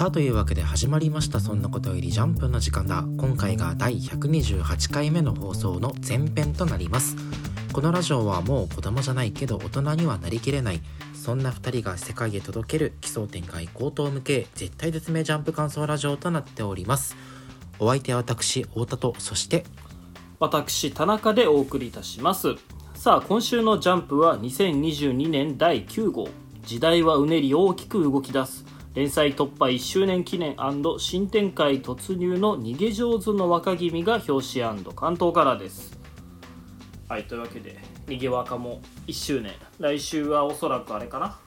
さあというわけで始まりました。そんなことよりジャンプの時間だ。今回が第128回目の放送の前編となります。このラジオはもう子供じゃないけど大人にはなりきれない。そんな2人が世界へ届ける奇想天外高等無形絶対絶命ジャンプ感想ラジオとなっております。お相手は私太田とそして私田中でお送りいたします。さあ今週のジャンプは2022年第9号。時代はうねり大きく動き出す。連載突破1周年記念新展開突入の逃げ上手の若君が表紙関東からです。はいというわけで逃げ若も1周年。来週はおそらくあれかな。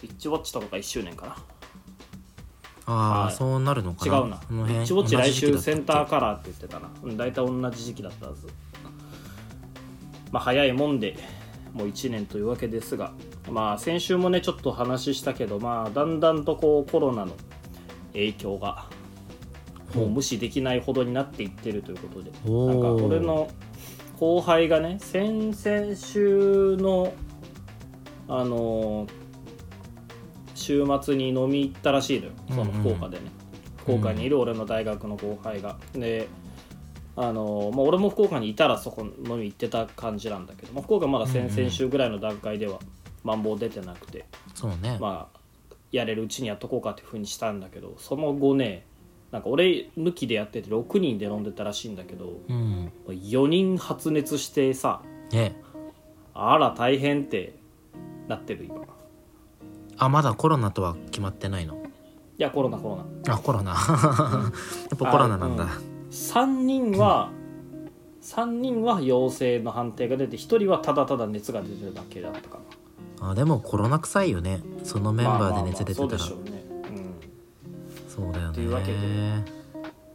ビッチウォッチとかが1周年かな。ああ、はい、そうなるのかな。違うな。ビッチウォッチ来週センターカラーって言ってたな。大体同じ時期だったはず。まあ早いもんでもう1年というわけですがまあ先週もねちょっと話したけどまあだんだんとこうコロナの影響がもう無視できないほどになっていってるということでなんか俺の後輩がね先々週のあのー、週末に飲み行ったらしいのよその福岡でね、うんうん、福岡にいる俺の大学の後輩が、であのまあ、俺も福岡にいたらそこ飲み行ってた感じなんだけど、まあ、福岡まだ先々週ぐらいの段階ではマンボウ出てなくて、そうね。まあやれるうちにやっとこうかっていうふうにしたんだけどその後ねなんか俺抜きでやってて6人で飲んでたらしいんだけど、うん、4人発熱してさ、ね、あら大変ってなってる今。あまだコロナとは決まってないの？いやコロナコロナ。あコロナ。やっぱコロナなんだ、うん、3人は、うん、3人は陽性の判定が出て1人はただただ熱が出てるだけだったかな。あでもコロナ臭いよね。そのメンバーで熱出てたら、まあまあまあ、そうでしょうね。そうだよね。というわけで、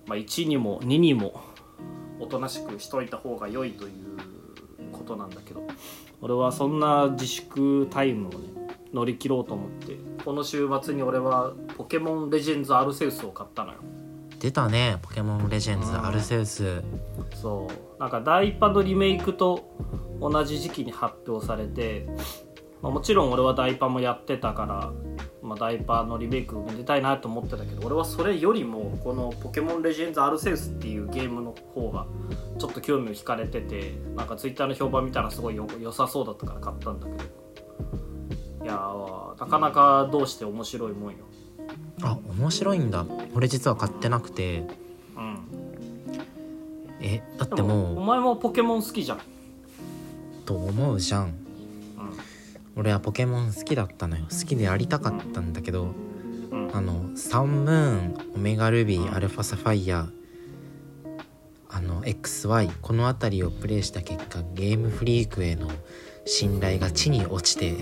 まあ、1にも2にもおとなしくしといた方が良いということなんだけど俺はそんな自粛タイムをね乗り切ろうと思ってこの週末に俺はポケモンレジェンズアルセウスを買ったのよ出たね。ポケモンレジェンズアルセウス。そう。なんかダイパのリメイクと同じ時期に発表されて、まあ、もちろん俺はダイパもやってたからまあ、ダイパーのリメイクめでたいなと思ってたけど俺はそれよりもこの「ポケモンレジェンズ・アルセウス」っていうゲームの方がちょっと興味を惹かれててなんかツイッターの評判見たらすごいよ良さそうだったから買ったんだけど。いやなかなかどうして面白いもんよあ面白いんだ。俺実は買ってなくて。うん。えだってもうお前もポケモン好きじゃん。と思うじゃん。俺はポケモン好きだったのよ。好きでやりたかったんだけど、うん、あのサンムーンオメガルビーアルファサファイアあの XY この辺りをプレイした結果ゲームフリークへの信頼が地に落ちて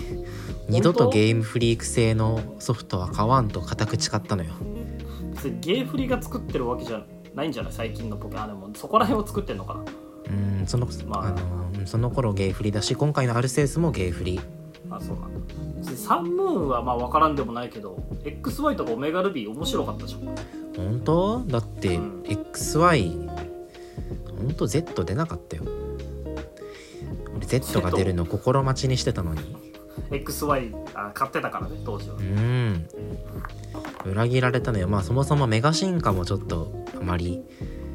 二度とゲームフリーク製のソフトは買わんと固く誓ったのよ。ゲーフリが作ってるわけじゃないんじゃない最近のポケモンでも。そこら辺を作ってんのかな？うんその,、まあ、あのその頃ゲーフリだし今回のアルセウスもゲーフリあそうなんだ。サンムーンはまあ分からんでもないけど XY とかオメガルビー面白かったじゃん。本当？だって XY、本当 Z 出なかったよ俺 Z が出るの心待ちにしてたのに。XY あ買ってたからね当時は。うん。裏切られたのよ。まあそもそもメガ進化もちょっとあまり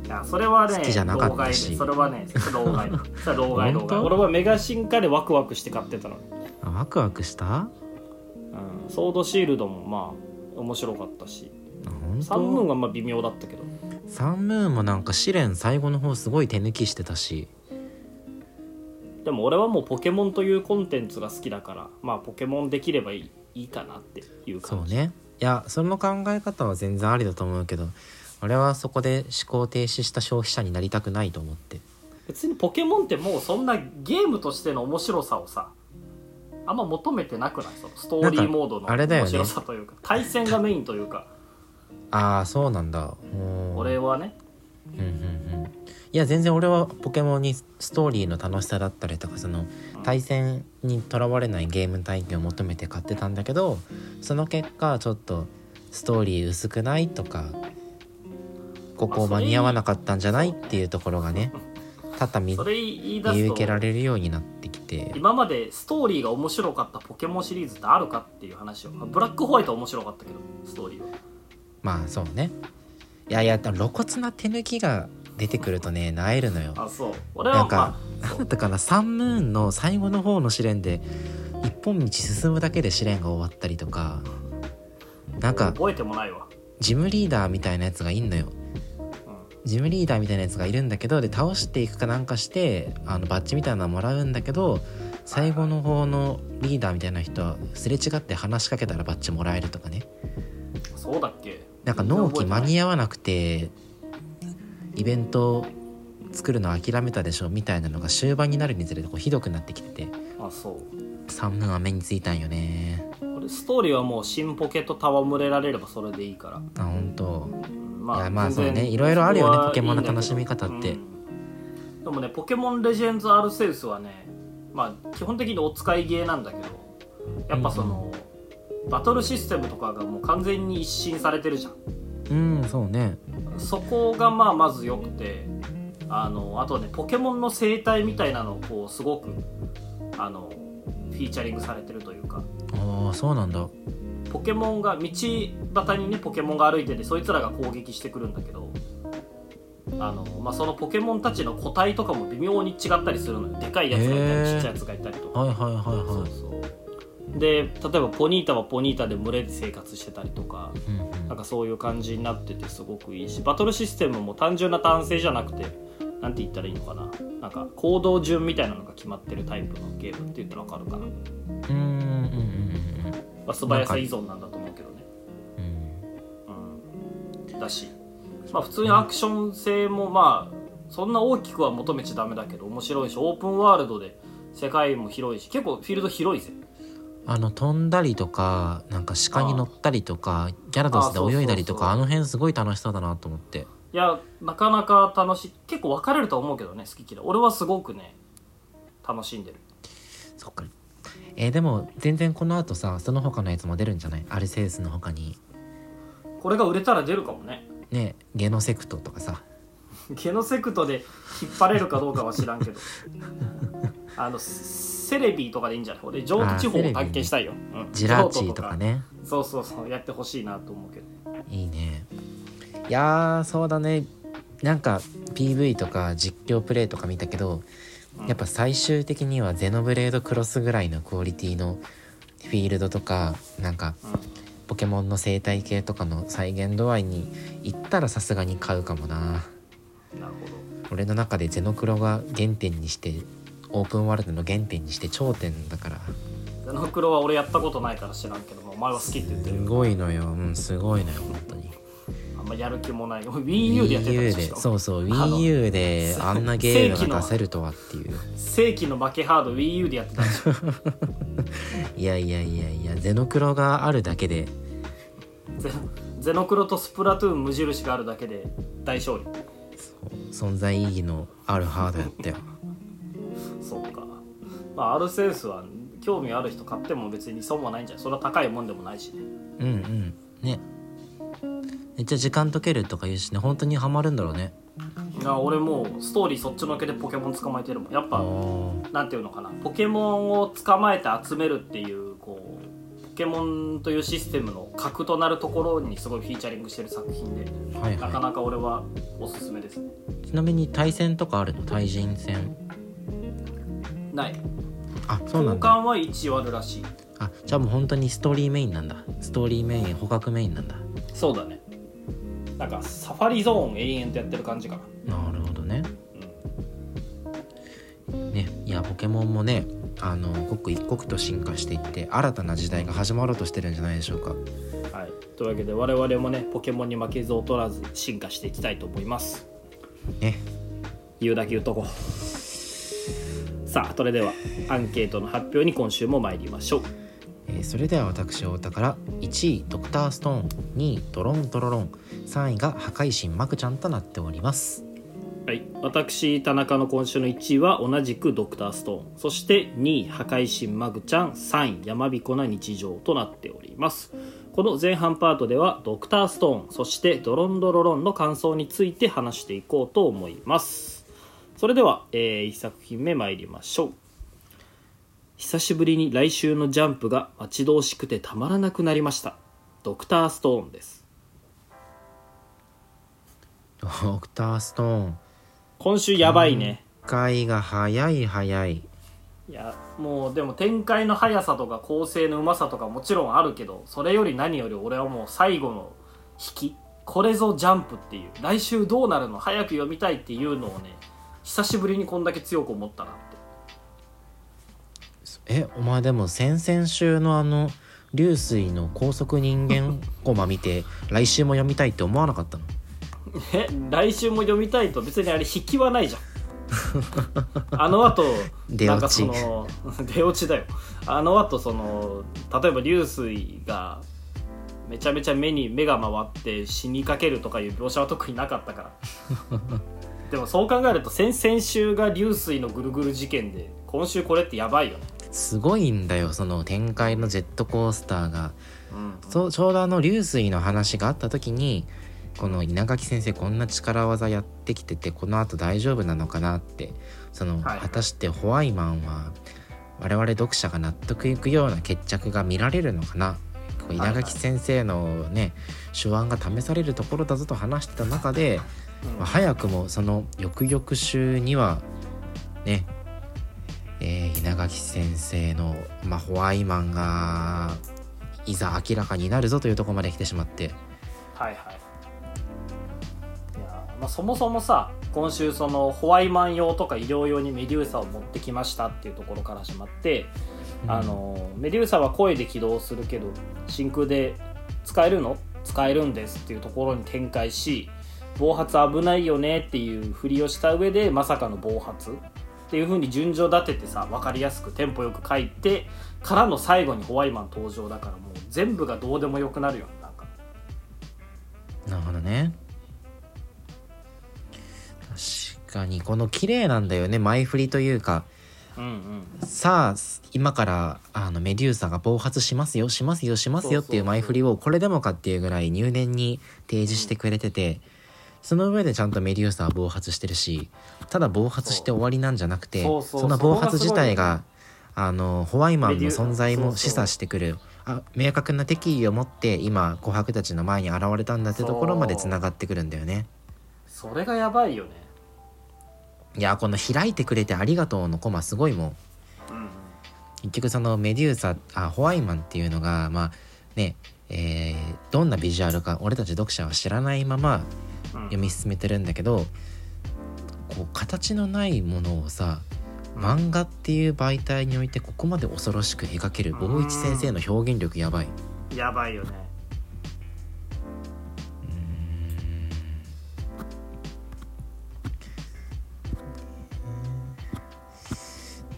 いやそれはね好きじゃなかったし。それはね老害それ老害老害。俺はメガ進化でワクワクして買ってたの。あワクワクした？うん。ソードシールドもまあ面白かったし。サンムーンがまあ微妙だったけど。サンムーンもなんか試練最後の方すごい手抜きしてたしでも俺はもうポケモンというコンテンツが好きだからまあポケモンできればいいいいかなっていう感じ。そうね。いやその考え方は全然ありだと思うけど俺はそこで思考停止した消費者になりたくないと思って。別にポケモンってもうそんなゲームとしての面白さをさあんま求めてなくない？そのストーリーモードの面白さというか、ね、対戦がメインというか。ああそうなんだ。俺はね。うんうんうんいや全然俺はポケモンにストーリーの楽しさだったりとかその対戦にとらわれないゲーム体験を求めて買ってたんだけどその結果ちょっとストーリー薄くないとかここ間に合わなかったんじゃないっていうところがね多々見見受けられるようになってきて。て今までストーリーが面白かったポケモンシリーズってあるかっていう話をブラックホワイトは面白かったけどストーリーはまあそうねいやいや露骨な手抜きが出てくるとねなえるのよ。あそう。俺はなんかまあ なんだったかなサンムーンの最後の方の試練で一本道進むだけで試練が終わったりとかなんか覚えてもないわ、ジムリーダーみたいなやつがいんのよ。うジムリーダーみたいなやつがいるんだけどで倒していくかなんかしてあのバッジみたいなのもらうんだけど最後の方のリーダーみたいな人はすれ違って話しかけたらバッジもらえるとかね。ん、そうだっけ。なんか納期間に合合わなくてイベント作るの諦めたでしょみたいなのが終盤になるにつれてこうひどくなってきててあそう。サンムーンは目についたんよね。俺ストーリーはもう新ポケと戯れられればそれでいいから。あ本当。うん。いやまあそうね。いろいろあるよねポケモンの楽しみ方って。うん。でもねポケモンレジェンズ・アルセウスはねまあ基本的にお使いゲーなんだけどやっぱその、バトルシステムとかがもう完全に一新されてるじゃんうんそうね。そこがまあまず良くてあのあとねポケモンの生態みたいなのをこうすごくあのフィーチャリングされてるというか。ああそうなんだ。ポケモンが道端にねポケモンが歩いててそいつらが攻撃してくるんだけどあの、まあ、そのポケモンたちの個体とかも微妙に違ったりするのよ。でかいやつがいたりちっちゃいやつがいたりとか。はいはいはいそうはいそうで例えばポニータはポニータで群れで生活してたりとかうんうん。なんかそういう感じになっててすごくいいしバトルシステムも単純な単性じゃなくてなんて言ったらいいのかな。なんか行動順みたいなのが決まってるタイプのゲームって言ったら分かるかな、うんうんうんうんまあ、素早さ依存なんだと思うけどね。うん。うん。だし。まあ普通にアクション性もまあそんな大きくは求めちゃダメだけど面白いしオープンワールドで世界も広いし結構フィールド広いぜあの飛んだりとかなんか鹿に乗ったりとかギャラドスで泳いだりとかああの辺すごい楽しそうだなと思って。いやなかなか楽しい結構分かれるとは思うけどね好き嫌い俺はすごくね楽しんでる。そっか。えーでも全然この後さその他のやつも出るんじゃない？アルセウスの他に。これが売れたら出るかもね。ねゲノセクトとかさ ゲノセクトで引っ張れるかどうかは知らんけど。あのセレビーとかでいいんじゃない？俺浄土地方を体験したいよ、うん。ジラーチーとかね。そうそうそう。やってほしいなと思うけど。いいね。いやーそうだね。なんか PV とか実況プレイとか見たけどうん。やっぱ最終的にはゼノブレードクロスぐらいのクオリティのフィールドとかなんかうん。ポケモンの生態系とかの再現度合いに行ったらさすがに買うかもななるほ俺の中でゼノクロが原点にしてオープンワールドの原点にして頂点だから。どゼノクロは俺やったことないから知らんけどもお前は好きって言ってるすごいのよ。うんすごいのよ本当に。あんまやる気もない。WiiU でやってたででしょ？そうそう WiiU であんなゲームが出せるとはっていう。正規の負けハード WiiU でやってたでしょ？いやいやいやいやゼノクロがあるだけで。ゼゼノクロとスプラトゥーン無印があるだけで大勝利存在意義のあるハードやったよ。そうか。まあアルセウスは興味ある人買っても別に損はないんじゃない？それは高いもんでもないしね。うんうん。ね。めっちゃ時間解けるとか言うしね。本当にハマるんだろうね。いや俺もうストーリーそっちのけでポケモン捕まえてるもん。やっあぱー。なんていうのかな。ポケモンを捕まえて集めるっていうケモンというシステムの核となるところにすごいフィーチャリングしてる作品で、はいはなかなか俺はおすすめです。ねいちなみに対戦とかあるの対人戦？ない。あそうなんだ。交換は1あるらしい。あじゃあもう本当にストーリーメインなんだ。ストーリーメイン捕獲メインなんだ。そうだね。なんかサファリゾーン永遠とやってる感じかな。なるほどね。うん。ねいやポケモンもねあの刻一刻と進化していって新たな時代が始まろうとしてるんじゃないでしょうか。はい、というわけで我々もねポケモンに負けず劣らず進化していきたいと思います。ね。言うだけ言うとこ。さあそれではアンケートの発表に今週も参りましょう。えーそれでは私太田から1位ドクターストーン2位ドロンドロロン3位が破壊神マクちゃんとなっておりますはい、私田中の今週の1位は同じくドクターストーン。そして2位破壊神マグちゃん。3位山彦な日常となっております。この前半パートではドクターストーンそしてドロンドロロンの感想について話していこうと思います。それでは、え1作品目参りましょう。久しぶりに来週のジャンプが待ち遠しくてたまらなくなりました。ドクターストーンです。ドクターストーン。今週やばいね、回が早い早い。いやもうでも展開の速さとか構成のうまさとかもちろんあるけどそれより何より俺はもう最後の引きこれぞジャンプっていう来週どうなるの早く読みたいっていうのをね久しぶりにこんだけ強く思ったなって。えお前でも先々週のあの流水の高速人間コマ見て来週も読みたいって思わなかったの？え来週も読みたいと別にあれ引きはないじゃん。あのあと 出落ち。なんかその 出落ちだよ。あのあとその例えば流水がめちゃめちゃ目に目が回って死にかけるとかいう描写は特になかったから。でもそう考えると先々週が流水のぐるぐる事件で今週これってやばいよね。すごいんだよその展開のジェットコースターが。うん。そうちょうどあの流水の話があった時にこの稲垣先生こんな力技やってきててこのあと大丈夫なのかなって。その、はい。果たしてホワイマンは我々読者が納得いくような決着が見られるのかな。稲垣先生のね、手腕が試されるところだぞと話してた中で、うん。まあ早くもその翌々週にはねえー稲垣先生の、まあ、ホワイマンがいざ明らかになるぞというところまで来てしまって。はいはいまあ、そもそもさ今週そのホワイマン用とか医療用にメデューサを持ってきましたっていうところから始まって、あのメデューサは声で起動するけど真空で使えるの？使えるんですっていうところに展開し暴発危ないよねっていうふりをした上でまさかの暴発っていう風に順序立ててさ分かりやすくテンポよく書いてからの最後にホワイマン登場だからもう全部がどうでもよくなるよねなんか。なるほどねかにこの綺麗なんだよね前振りというか。うんうん。さあ今からあのメデューサが暴発しますよしますよしますよっていう前振りをこれでもかっていうぐらい入念に提示してくれてて。その上でちゃんとメデューサは暴発してるしただ暴発して終わりなんじゃなくてその暴発自体があのホワイマンの存在も示唆してくる。あ明確な敵意を持って今琥珀たちの前に現れたんだってところまでつながってくるんだよね。それがやばいよねいやこの開いてくれてありがとうのコマすごいもん。うん結局そのメデューサあホワイマンっていうのがまあねえーどんなビジュアルか俺たち読者は知らないままうん読み進めてるんだけどこう形のないものをさ漫画っていう媒体においてここまで恐ろしく描ける坊一先生の表現力やばい。やばいよね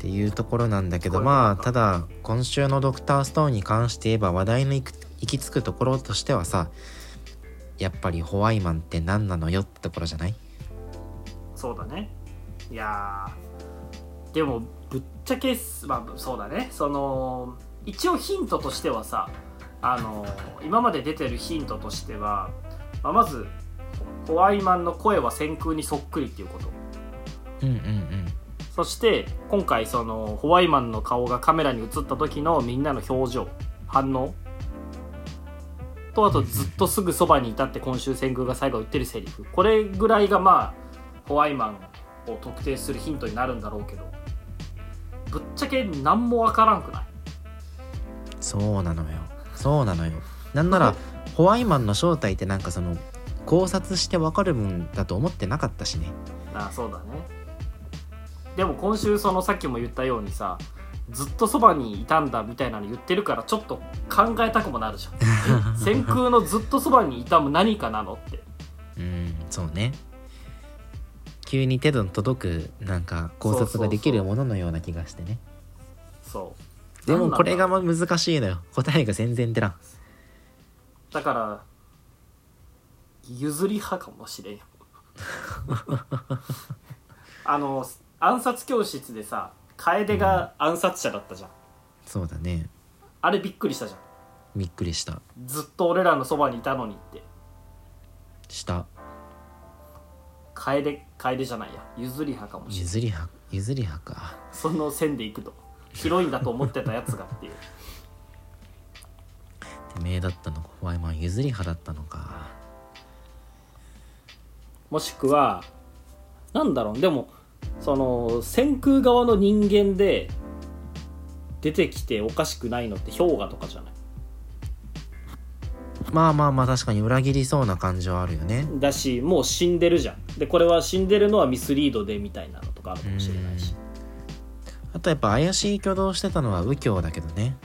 っていうところなんだけどまあただ今週の「ドクターストーン」に関して言えば話題の行き着くところとしてはさやっぱりホワイマンって何なのよってところじゃない？そうだね。いやーでもぶっちゃけまあそうだね。その一応ヒントとしてはさあの今まで出てるヒントとしては、まあ、まずホワイマンの声は先空にそっくりっていうこと。うんうんうんそして今回そのホワイマンの顔がカメラに映った時のみんなの表情反応。とあとずっとすぐそばにいたって今週先空が最後言ってるセリフ。これぐらいがまあホワイマンを特定するヒントになるんだろうけどぶっちゃけ何もわからんくない？そうなのよ。そうなのよ。なんならホワイマンの正体ってなんかその考察してわかるもんだと思ってなかったしね。ああそうだねでも今週そのさっきも言ったようにさずっとそばにいたんだみたいなの言ってるからちょっと考えたくもなるじゃん。え 先空のずっとそばにいたも何かなのって。うんそうね。急に手の届くなんか考察ができるもののような気がしてね。そう。でもこれが難しいのよ。答えが全然出らん。だから譲り派かもしれんよ。あの暗殺教室でさ楓が暗殺者だったじゃん。そうだね。あれびっくりしたじゃん。びっくりした。ずっと俺らのそばにいたのにって。した。楓楓じゃないや。譲り派かもしれない譲り派譲り派か。その線でいくと。ヒロインだと思ってたやつがっていう。てめえだったのか。ホワイマン譲り派だったのか。もしくはなんだろう。でもその先空側の人間で出てきておかしくないのって氷河とかじゃない？まあまあまあ確かに裏切りそうな感じはあるよね。だしもう死んでるじゃん。でこれは死んでるのはミスリードでみたいなのとかあるかもしれないし。あとやっぱ怪しい挙動してたのは右京だけどね、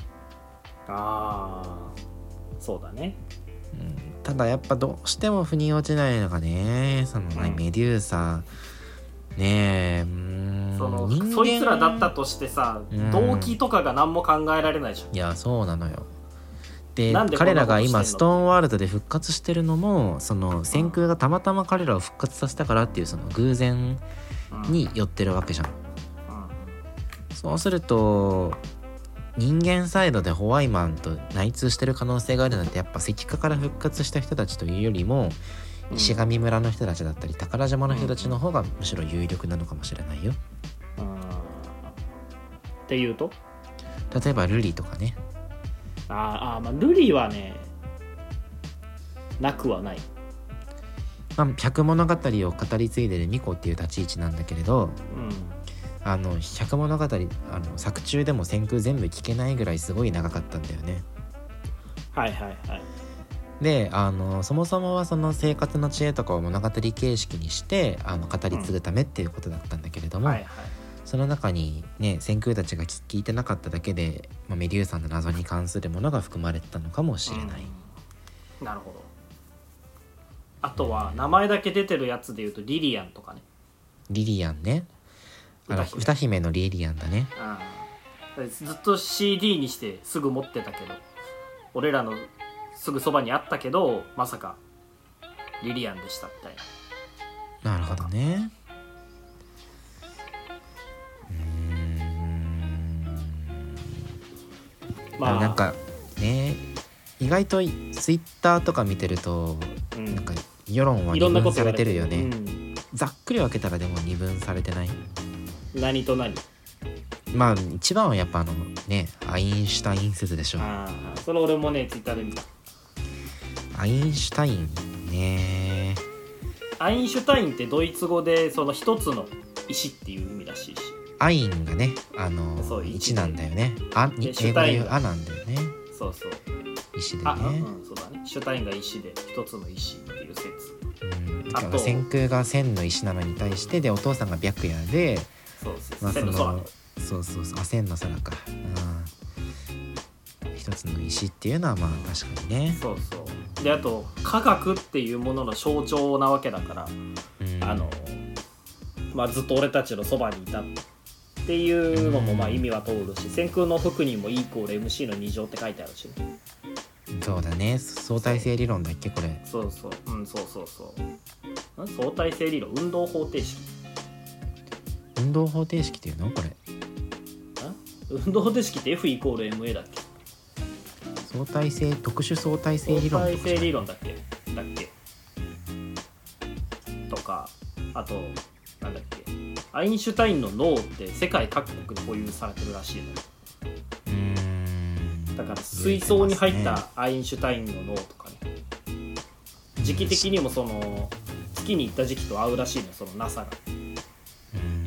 ああそうだね。うん、ただやっぱどうしても腑に落ちないのがねその、ねうん。メデューサねえそのそいつらだったとしてさ、うん。動機とかが何も考えられないじゃん。いやそうなのよ。で彼らが今ストーンワールドで復活してるのもその先空がたまたま彼らを復活させたからっていうその偶然うん。に寄ってるわけじゃん。うん。そうすると人間サイドでホワイマンと内通してる可能性があるなんてやっぱ石化から復活した人たちというよりもうん石神村の人たちだったり宝島の人たちの方がむしろ有力なのかもしれないよ。うんっていうと？例えばルリとかね。あーあーまあルリはねなくはない。まあ、百物語を語り継いでる巫女っていう立ち位置なんだけれどうん。あの百物語あの作中でも先空全部聞けないぐらいすごい長かったんだよね。はいはいはいであのそもそもはその生活の知恵とかを物語形式にしてあの語り継ぐためっていうことだったんだけれども、はいはい。その中にね先空たちが聞聞いてなかっただけで、まあ、メデューサの謎に関するものが含まれてたのかもしれない、うん。なるほど。あとは名前だけ出てるやつでいうとリリアンとかね。リリアンね。あの歌姫。のリリアンだね。うん。ずっと CD にしてすぐ持ってたけど俺らのすぐそばにあったけどまさかリリアンでしたみたいな。なるほどね。うーん。まあ。なんかね意外とツイッターとか見てるとうん。なんか世論は二分されれてるよね、うん。ざっくり分けたらでも二分されてない？何と何？まあ一番はやっぱあのねアインシュタイン説でしょ。ああそれ俺もねツイッターで見たアインシュタインね。アインシュタインってドイツ語でその一つの石っていう意味らしいし。アインがねあのそう1なんだよね。あ英語タインがで言う「あ」なんだよね。そうそう。石でね。うん、そうだね。シュタインが石で一つの石っていう説。うん。だあと。から先空が千の石なのに対してでお父さんが白夜でそうそう。まあそ千の空のそうそうそう。あ千の空か。うん。一つの石っていうのはまあ確かにね。そうそうであと科学っていうものの象徴なわけだから、うん。あのまあずっと俺たちのそばにいたっていうのもまあ意味は通るし先空の服にも E イコール MC の2乗って書いてあるし。ねそうだね。相対性理論だっけこれ。そうそう。うんそうそうそう。うん相対性理論運動方程式。運動方程式っていうのこれ。ん運動方程式って F イコール MA だっけ？相対性特殊相対性理論相対性理論だっけ？だっけ？とかあとなんだっけ？アインシュタインの脳って世界各国で保有されてるらしいのだから水槽に入ったアインシュタインの脳とかね。時期的にもその月に行った時期と合うらしいのよその NASA が。う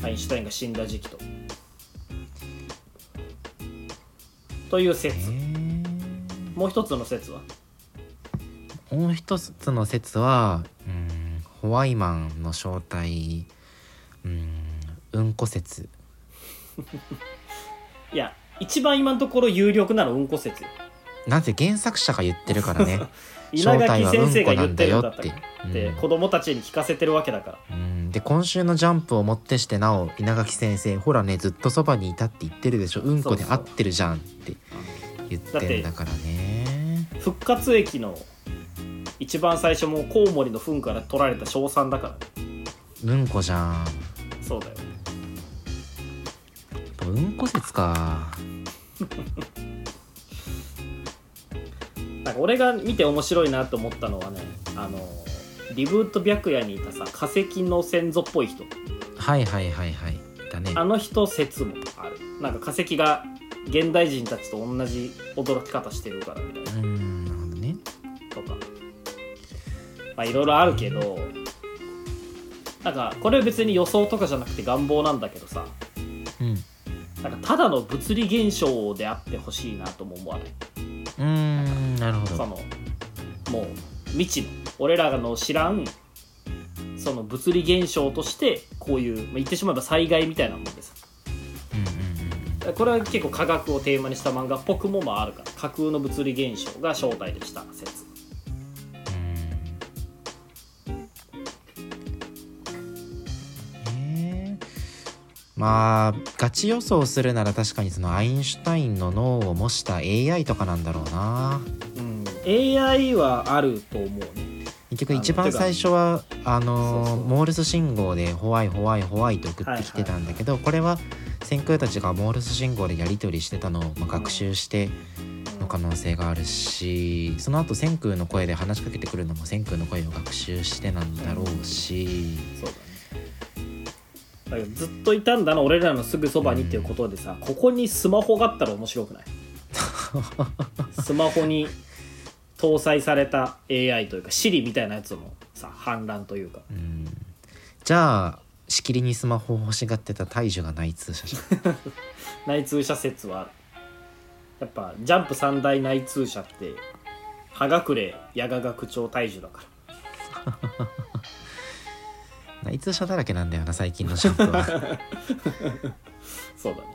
ん。アインシュタインが死んだ時期と。という説もう一つの説は？もう一つの説はうんホワイマンの正体うんうんこ説。いや一番今のところ有力なのうんこ説よ。なぜ原作者が言ってるからね。稲垣先生が言ってるんだった正体はうんこなんだよって。子供たちに聞かせてるわけだから。うん。で今週の「ジャンプ」をもってしてなお稲垣先生ほらねずっとそばにいたって言ってるでしょ。うんこで合ってるじゃんって言ってんだからね。復活駅の一番最初もコウモリの糞から取られた硝酸だからうんこじゃん。そうだようんこ説か。なんか俺が見て面白いなと思ったのはねあのリブート白夜にいたさ化石の先祖っぽい人。はいはいはいはい。だね。あの人説もある。なんか化石が現代人たちと同じ驚き方してるからみたいな。うんなるほどね。とか。まあいろいろあるけどなんかこれは別に予想とかじゃなくて願望なんだけどさ。うん。なんかただの物理現象であってほしいなとも思わない？うんなるほど。そのもう未知の。俺らの知らんその物理現象としてこういう、まあ、言ってしまえば災害みたいなもんでさこれは結構科学をテーマにした漫画っぽくもまああるから架空の物理現象が正体でした。説えー。まあガチ予想するなら確かにそのアインシュタインの脳を模した AI とかなんだろうな。うん AI はあると思うね。結局一番最初はあのモールス信号で「ホワイホワイホワイ」と送ってきてたんだけど、これは先空たちがモールス信号でやり取りしてたのをまあ学習しての可能性があるしその後千空の声で話しかけてくるのも千空の声を学習してなんだろうし。そうだね。だずっといたんだな俺らのすぐそばにっていうことでさここにスマホがあったら面白くない？スマホに搭載された AI というか Siri みたいなやつのさ反乱というか。うん。じゃあしきりにスマホを欲しがってた大樹が内通者じゃん。内通者説はやっぱジャンプ三大内通者って葉隠れ矢賀学長大樹だから。内通者だらけなんだよな最近のジャンプは。そうだね。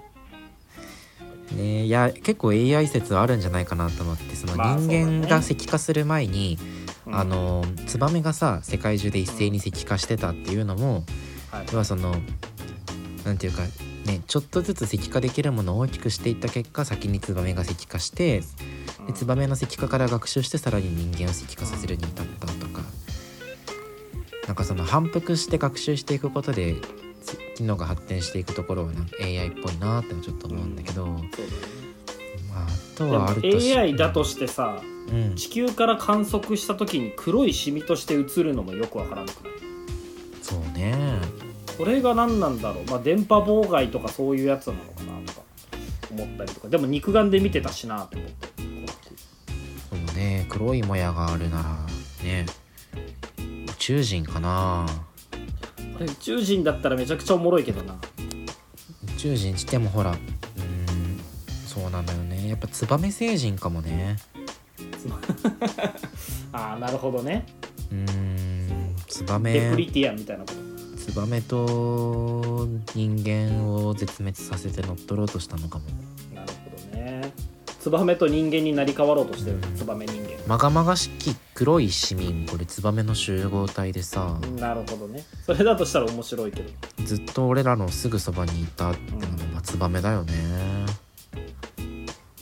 ねいや結構 AI 説はあるんじゃないかなと思ってそのまあ人間が石化する前に、うん。あのツバメがさ世界中で一斉に石化してたっていうのも、はい。要はそのなんていうかねちょっとずつ石化できるものを大きくしていった結果先にツバメが石化してでツバメの石化から学習してさらに人間を石化させるに至ったとか。なんかその反復して学習していくことで機能が発展していくところはなんか AI っぽいなってちょっと思うんだけど、うだねあ、あとはあるとし AI だとしてさうん。地球から観測した時に黒いシミとして映るのもよくわからなくない？そうねこれが何なんだろう、まあ、電波妨害とかそういうやつなのかなとか思ったりとか。でも肉眼で見てたしなって思って。そうね。黒いもやがあるならね。宇宙人かな。これ宇宙人だったらめちゃくちゃおもろいけどな。宇宙人してもほらうーんそうなんだよね。やっぱツバメ星人かもね。ああなるほどね。うーんツバデプリメティアみたいなことツバメと人間を絶滅させて乗っ取ろうとしたのかも。なるほどね。ツバメと人間になり変わろうとしてる。ツバメ人間。まがまがしき黒い市民。これツバメの集合体でさ。なるほどね。それだとしたら面白いけど。ずっと俺らのすぐそばにいたってのもまあツバメだよね。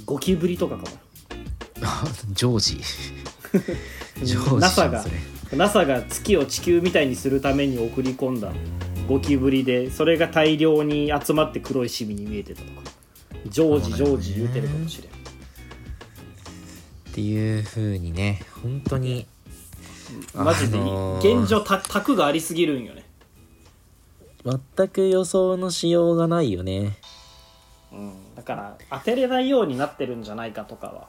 ゴキブリとかかも。ジョージ。ジョージ NASA が NASA が月を地球みたいにするために送り込んだゴキブリでそれが大量に集まって黒いシミに見えてたとか。ジョージジョージ言うてるかもしれんっていう風にね本当にマジであのー現状た卓がありすぎるんよね。全く予想のしようがないよね。うん。だから当てれないようになってるんじゃないかとかは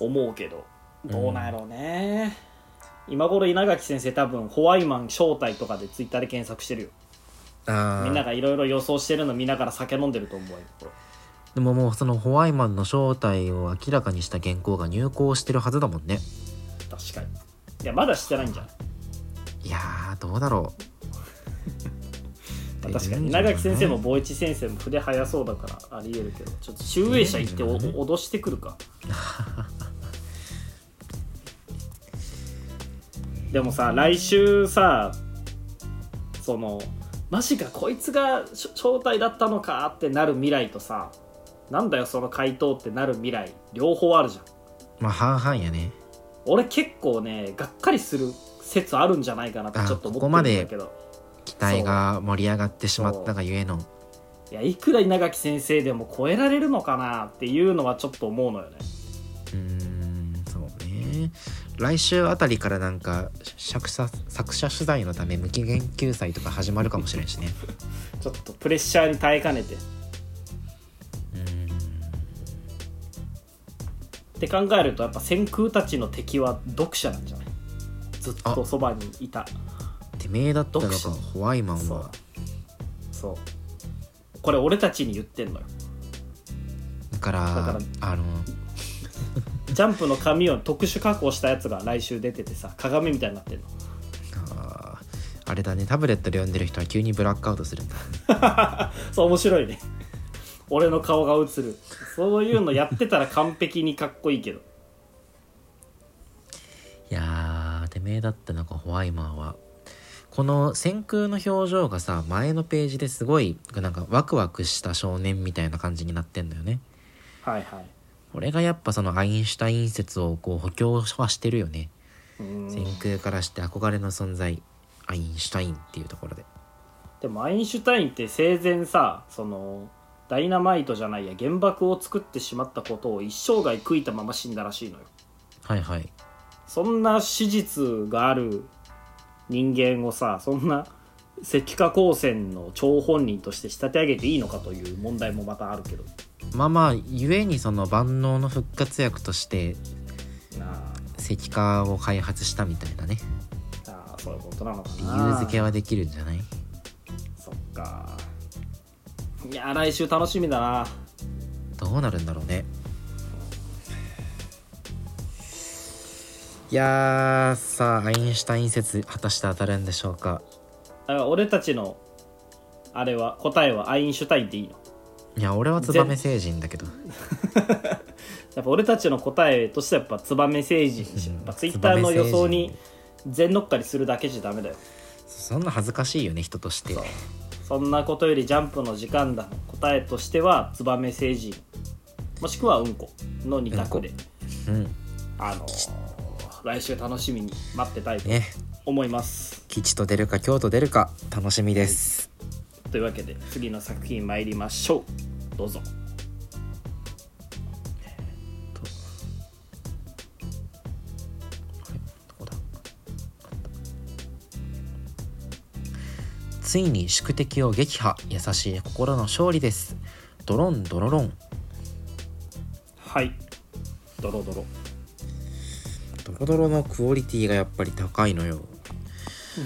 思うけど。どうなんやろうね、今頃稲垣先生多分ホワイマン正体とかでツイッターで検索してるよ。あみんながいろいろ予想してるの見ながら酒飲んでると思うよこれ。でももうそのホワイマンの正体を明らかにした原稿が入稿してるはずだもんね。確かに。いやまだしてないんじゃない？いやーどうだろう。まあ確かに。稲垣先生も坊一先生も筆早そうだからありえるけど。ちょっと集英社行って脅してくるか でもさ来週さそのマジかこいつがし正体だったのかってなる未来とさなんだよその回答ってなる未来両方あるじゃん。まあ半々やね。俺結構ねがっかりする説あるんじゃないかなってちょっと思ってるんだけど。期待が盛り上がってしまったがゆえの。いやいくら稲垣先生でも超えられるのかなっていうのはちょっと思うのよね。うーんそうね来週あたりからなんか作者作者取材のため無期限救済とか始まるかもしれんしね。ちょっとプレッシャーに耐えかねて。うーん。って考えるとやっぱ先空たちの敵は読者なんじゃない？ずっとそばにいた。てめえだったのか読ホワイマンそう。はそう。これ俺たちに言ってんのよ。だからだからあのジャンプの紙を特殊加工したやつが来週出ててさ鏡みたいになってんの。あーあれだね。タブレットで読んでる人は急にブラックアウトするんだ。そう面白いね。俺の顔が映る。そういうのやってたら完璧にかっこいいけど。いやーてめえだったのかホワイマンは。この先空の表情がさ前のページですごいなんかワクワクした少年みたいな感じになってんだよね。はいはいこれがやっぱそのアインシュタイン説をこう補強はしてるよね。うん。先空からして憧れの存在。アインシュタインっていうところで。でもアインシュタインって生前さそのダイナマイトじゃないや原爆を作ってしまったことを一生涯悔いたまま死んだらしいのよ。はいはい。そんな史実がある人間をさそんな石化光線の張本人として仕立て上げていいのかという問題もまたあるけど。まあまあ故にその万能の復活薬として石化を開発したみたいなね。ああそういうことなのか理な由付けはできるんじゃない？そっか。いや来週楽しみだな。どうなるんだろうね。いやーさあアインシュタイン説果たして当たるんでしょうかだから俺たちのあれは答えはアインシュタインでいいの。いや俺はツバメ星人だけど。やっぱ俺たちの答えとしてはやっぱツバメ星人にしようやっぱツイッターの予想に全乗っかりするだけじゃダメだよ。そんな恥ずかしいよね人として。そんなことよりジャンプの時間だ答えとしてはツバメ星人。もしくはうんこの2択で、うんあのー来週楽しみに待ってたいとね思います、吉と出るか京と出るか楽しみです。というわけで次の作品参りましょう。どうぞ。ついに宿敵を撃破優しい心の勝利です。ドロンドロロン。はい。ドロドロ。ドロドロのクオリティがやっぱり高いのよ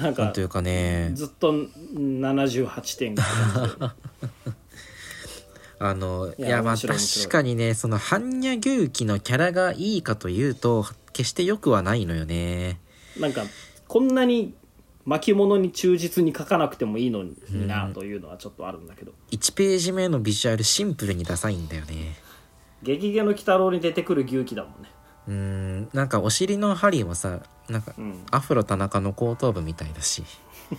なんかというかね。ずっと78点が あのいいややまあ確かにねその般若牛記のキャラがいいかというと決して良くはないのよね。なんかこんなに巻物に忠実に書かなくてもいいのになというのはちょっとあるんだけど。1ページ目のビジュアルシンプルにダサいんだよね「ゲゲゲの鬼太郎」に出てくる牛気だもんね。うーんなんかお尻の針もさなんかうん。アフロ田中の後頭部みたいだし。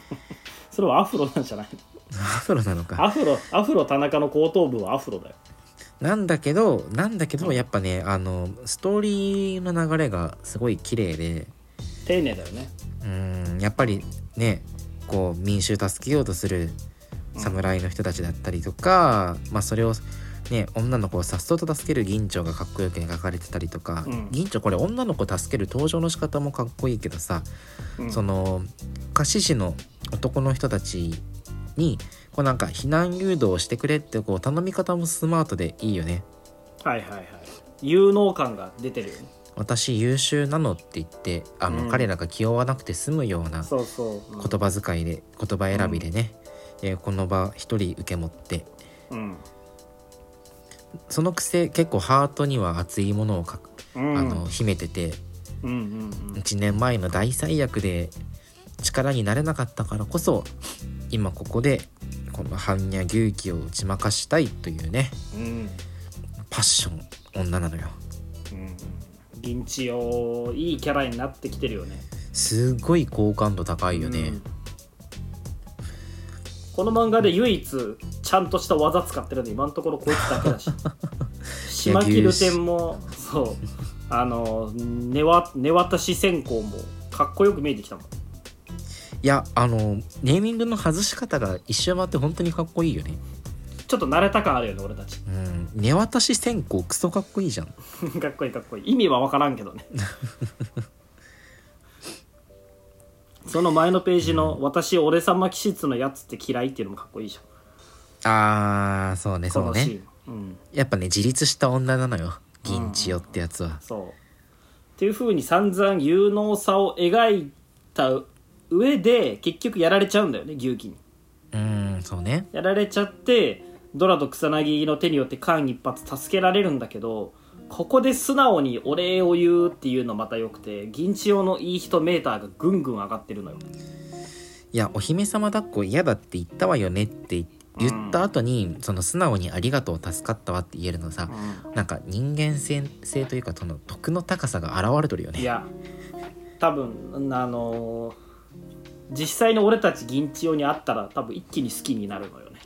それはアフロなんじゃないの？アフロなのか。アフロアフロ田中の後頭部はアフロだよ。なんだけどなんだけどやっぱねあのストーリーの流れがすごい綺麗で。丁寧だよね。うーんやっぱりねこう民衆助けようとする侍の人たちだったりとか、まあそれをね女の子をさっそうと助ける銀蝶がかっこよく描かれてたりとか、うん。銀蝶これ女の子助ける登場の仕方もかっこいいけどさ、うん。その貸し師の男の人たちにこうなんか避難誘導をしてくれってこう頼み方もスマートでいいよね。はいはいはい。有能感が出てるよね。私優秀なのって言ってあの、うん。彼らが気負わなくて済むようなそうそう、うん。言葉遣いで言葉選びでね、えーこの場一人受け持ってうんそのくせ結構ハートには熱いものをかく、うん。あの秘めててうんうんうん。1年前の大災悪で力になれなかったからこそ今ここでこの般若牛気を打ち負かしたいというねうん。パッション女なのよ。うん銀千代いいキャラになってきてるよね。すごい好感度高いよね、うんこの漫画で唯一ちゃんとした技使ってるの今のところこいつだけだし。島切る点もそう。あの根わ根渡し線香もかっこよく見えてきたもん。いやあのネーミングの外し方が一周回って本当にかっこいいよね。ちょっと慣れた感あるよね俺たち。うん。根渡し線香クソかっこいいじゃん。かっこいいかっこいい。意味は分からんけどね その前のページの「私俺様気質のやつって嫌い」っていうのもかっこいいじゃん。あーそうねそうね。このシーン、うん、やっぱね自立した女なのよ銀千代ってやつは、そう。っていうふうに散々有能さを描いた上で結局やられちゃうんだよね牛鬼に。うーんそうね。やられちゃってドラと草薙の手によって間一髪助けられるんだけどここで素直にお礼を言うっていうのまたよくて銀千代のいい人メーターがぐんぐん上がってるのよ。いやお姫様抱っこ嫌だって言ったわよねって言った後に、その素直に「ありがとう助かったわ」って言えるのさ、なんか人間性性というかその徳の高さが現れとるよね。いや多分あのー実際の俺たち銀千代に会ったら多分一気に好きになるのよね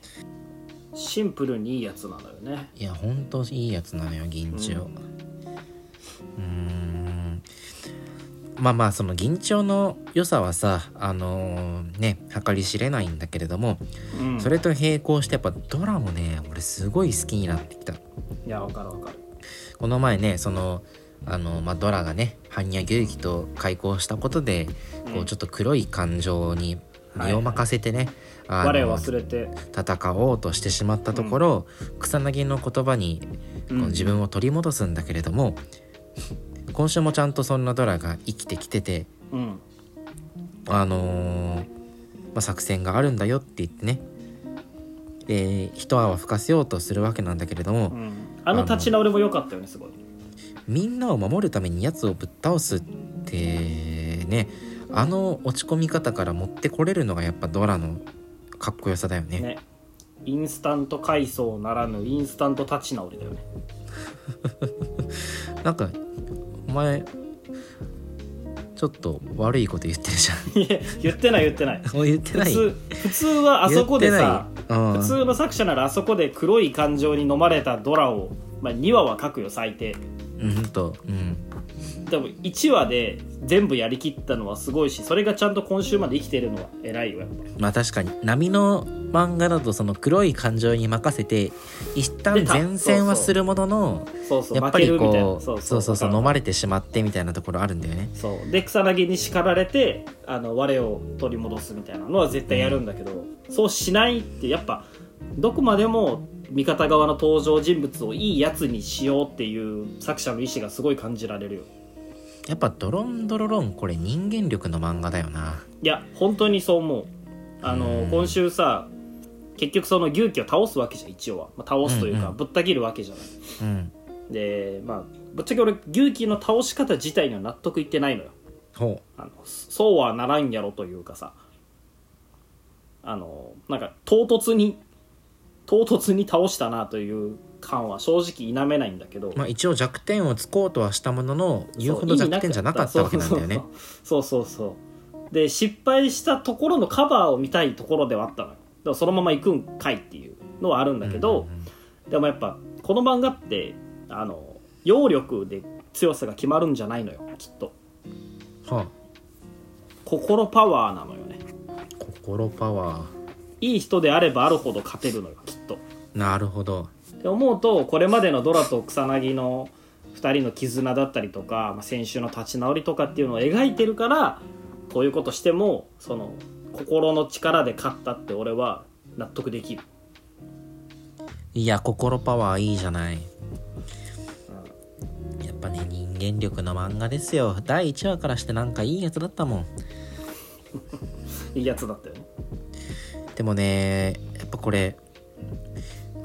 シンプルにいいやつなのよね。いやほんといいやつなのよ銀千代うーん。まあまあその銀千代の良さはさあのーね計り知れないんだけれども、うん。それと並行してやっぱドラもね俺すごい好きになってきた。いやわかるわかる。この前ねそのあの、まあ、ドラがね般若牛鬼と開口したことで、こううん。ちょっと黒い感情に身を任せてね、あ我の忘れて。戦おうとしてしまったところ、草薙の言葉にこううん。自分を取り戻すんだけれども、今週もちゃんとそんなドラが生きてきててうん。あのーまあ、作戦があるんだよって言ってね。で一泡吹かせようとするわけなんだけれども、うん。あの立ち直りも良かったよねすごい。みんなを守るために奴をぶっ倒すってねあの落ち込み方から持ってこれるのがやっぱドラのかっこよさだよね。ね。インスタント回想ならぬインスタント立ち直りだよね。なんかお前ちょっと悪いこと言ってるじゃん。いや言ってない言ってない。もう 言ってない？普通普通はあそこでさ普通の作者ならあそこで黒い感情に飲まれたドラを、まあ、2話は書くよ最低。うんと。うんでも1話で全部やりきったのはすごいしそれがちゃんと今週まで生きてるのは偉いよやっぱまあ確かに。波の漫画だとその黒い感情に任せて一旦前線はするもののそうそうやっぱりこな。うそう。そうそう飲まれてしまってみたいなところあるんだよね。そう。で草薙に叱られてあの我を取り戻すみたいなのは絶対やるんだけど、そうしないってやっぱどこまでも味方側の登場人物をいいやつにしようっていう作者の意思がすごい感じられるよやっぱドロンドロロンこれ人間力の漫画だよな。いや本当にそう思う。あの、うん。今週さ結局その牛鬼を倒すわけじゃん一応は、まあ、倒すというか、うんうんぶった切るわけじゃない。うん。でまあぶっちゃけ俺牛鬼の倒し方自体には納得いってないのよ。ほあのそうはならんやろというかさ。あのなんか唐突に唐突に倒したなという感は正直否めないんだけど、うまあ一応弱点をつこうとはしたものの言うほど弱点じゃなかったわけなんだよね。そうそうそうで失敗したところのカバーを見たいところではあったのよ。だからそのまま行くんかいっていうのはあるんだけど、でもやっぱこの漫画ってあの揚力で強さが決まるんじゃないのよきっと。は心パワーなのよね。あ心パワー。いい人であればあるほど勝てるのよきっと。なるほどって思うとこれまでのドラと草薙の2人の絆だったりとか、まあ、先週の立ち直りとかっていうのを描いてるからこういうことしてもその心の力で勝ったって俺は納得できる。いや心パワーいいじゃない。やっぱね人間力の漫画ですよ。第1話からしてなんかいいやつだったもん。いいやつだったよ。ねでもねやっぱこれ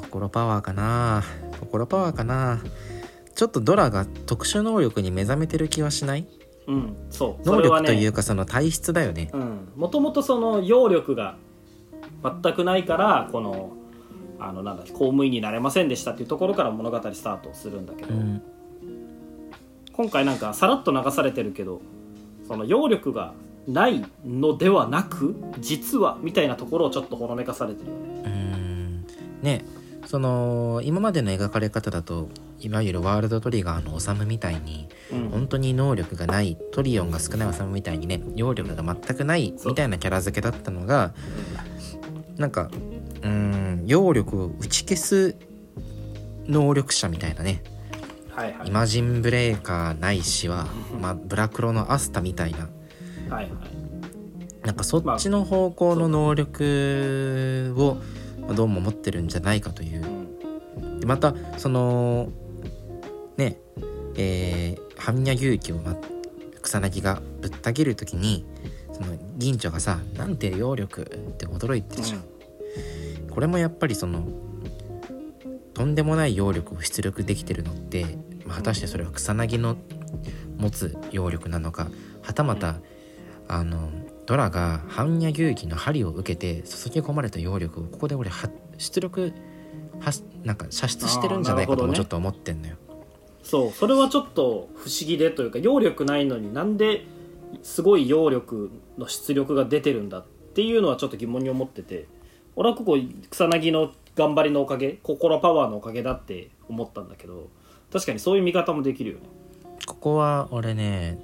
心パワーかな。心パワーかな。ちょっとドラが特殊能力に目覚めてる気はしない？うんそう。能力というかその体質だよね。うん。もともとその揚力が全くないからこのあのなんだ公務員になれませんでしたっていうところから物語スタートするんだけど、うん。今回なんかさらっと流されてるけどその揚力がないのではなく実はみたいなところをちょっとほのめかされてるよね。うーん。ねその今までの描かれ方だといわゆるワールドトリガーのオサムみたいにうん。本当に能力がないトリオンが少ないオサムみたいにね揚力が全くないみたいなキャラ付けだったのがなんかうーん揚力を打ち消す能力者みたいなね。はいはい。イマジンブレーカーないしは、まあ、ブラクロのアスタみたいな。はいはい。なんかそっちの方向の能力をまあどうも持ってるんじゃないかという。うん。でまたそのねえー、般若牛気を、ま、草薙がぶった切る時にその銀蝶がさ「なんて揚力」って驚いてるじゃん、これもやっぱりそのとんでもない揚力を出力できてるのって、まあ、果たしてそれは草薙の持つ揚力なのかはたまた、あのドラが般若牛気の針を受けて注ぎ込まれた揚力をここで俺は出力はなんか射出してるんじゃないかともちょっと思ってんのよ。そうそれはちょっと不思議でというか揚力ないのになんですごい揚力の出力が出てるんだっていうのはちょっと疑問に思ってて俺はここ草薙の頑張りのおかげ心パワーのおかげだって思ったんだけど確かにそういう見方もできるよねここは俺ね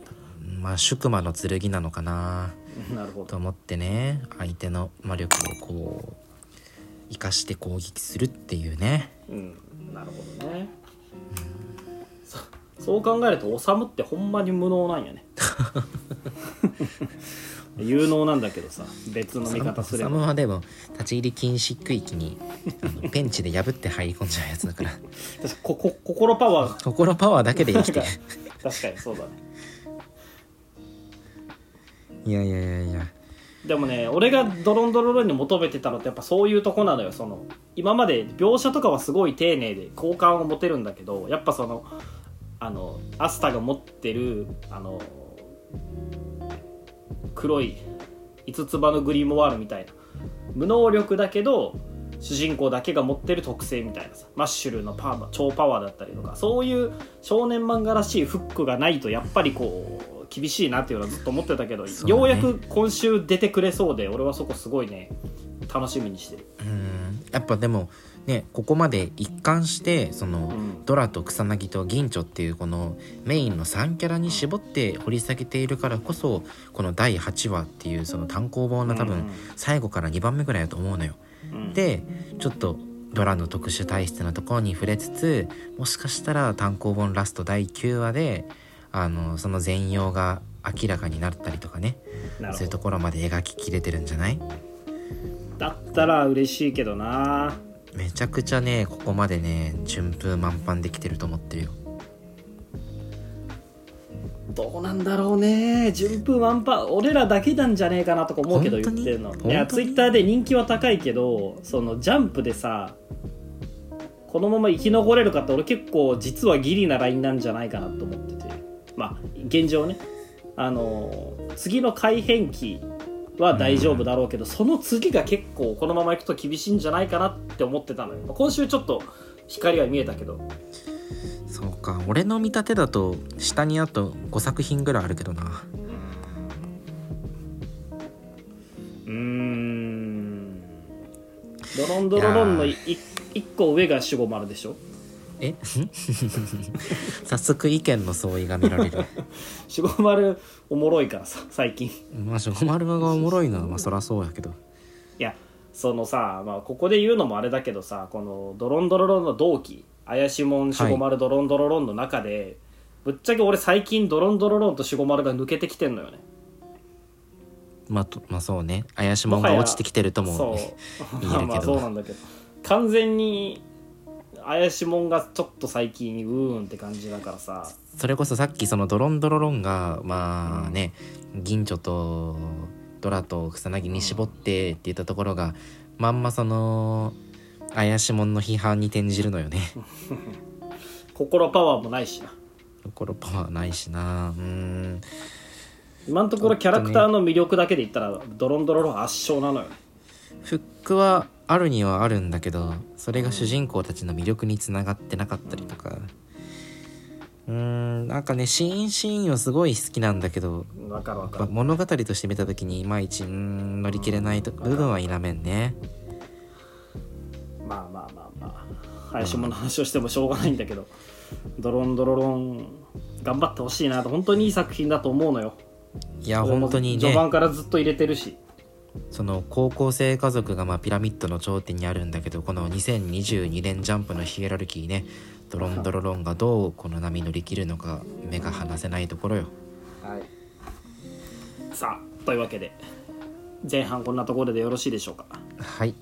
まあ宿魔の剣なのかな なるほど。と思ってね相手の魔力をこう生かして攻撃するっていうね。うんなるほどね。そそう考えると修ってほんまに無能なんやね。有能なんだけどさ別の見方すれサばムはでも立ち入り禁止区域にあのペンチで破って入り込んじゃうやつだから。ここ心パワー。心パワーだけで生きてる。確かにそうだねいやいやいやいや。でもね俺がドロンドロロンに求めてたのってやっぱそういうとこなのよその。今まで描写とかはすごい丁寧で好感を持てるんだけどやっぱそのあのアスタが持ってるあの黒い五つ葉のグリモワールみたいな無能力だけど主人公だけが持ってる特性みたいなさマッシュルのパワー超パワーだったりとかそういう少年漫画らしいフックがないとやっぱりこう厳しいなっていうのはずっと思ってたけど、ね。ようやく今週出てくれそうで俺はそこすごいね楽しみにしてる。うん。やっぱでもねここまで一貫してその、ん。ドラと草薙と銀蝶っていうこのメインの3キャラに絞って掘り下げているからこそこの第8話っていうその単行本の多分うん。最後から2番目ぐらいだと思うのよ。うん。でちょっとドラの特殊体質なところに触れつつもしかしたら単行本ラスト第9話であのその全容が明らかになったりとかね。そういうところまで描ききれてるんじゃない？だったら嬉しいけどな。めちゃくちゃねここまでね順風満帆できてると思ってるよ。どうなんだろうね。順風満帆。俺らだけなんじゃねえかなとか思うけど言ってるの。いやツイッターで人気は高いけどそのジャンプでさこのまま生き残れるかって俺結構実はギリなラインなんじゃないかなと思っててまあ現状ね。あの次の改変期は大丈夫だろうけど、その次が結構このままいくと厳しいんじゃないかなって思ってたのよ。今週ちょっと光が見えたけど。そうか俺の見立てだと下にあと5作品ぐらいあるけどな。うーん。ドロンドロロンのいい一個上が守護丸でしょ？え？早速意見の相違が見られる。守護丸おもろいからさ最近。い まあしょごまるがおもろいのはまあそらそうやけど。やそのさ、まあ、ここで言うのもあれだけどさこのドロンドロロンの同期怪しもん守護丸ドロンドロロンの中で、ぶっちゃけ俺最近ドロンドロロンと守護丸が抜けてきてんのよね。まあとまあそうね。怪しもんが落ちてきてるともそう。言えるけど。まあそうなんだけど。完全に怪しもんがちょっと最近うーんって感じだからさ。それこそさっきそのドロンドロロンがまあね銀蝶とドラと草薙に絞ってって言ったところがまんまその怪しもんの批判に転じるのよね。心パワーもないしな。心パワーないしな。うーん。今のところキャラクターの魅力だけで言ったらドロンドロロン圧勝なのよ。フックはあるにはあるんだけどそれが主人公たちの魅力につながってなかったりとか。うーんなんかねシーンシーンはすごい好きなんだけど物語として見た時にいまいち乗り切れないと部分は否めんね。まあまあまあまあ。林下の話をしてもしょうがないんだけどドロンドロロン頑張ってほしいなと本当にいい作品だと思うのよ。いや本当に序ね盤からずっと入れてるしその高校生家族がまあピラミッドの頂点にあるんだけどこの2022年ジャンプのヒエラルキーねドロンドロロンがどうこの波乗り切るのか目が離せないところよ。はい。さあというわけで前半こんなところでよろしいでしょうか？はい。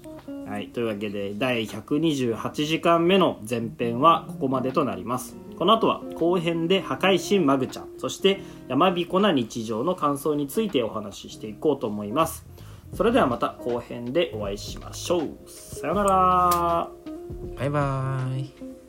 はい。というわけで第128時間目の前編はここまでとなります。この後は後編で破壊神マグちゃんそして山彦な日常の感想についてお話ししていこうと思いますそれではまた後編でお会いしましょう。さようなら。バイバーイ。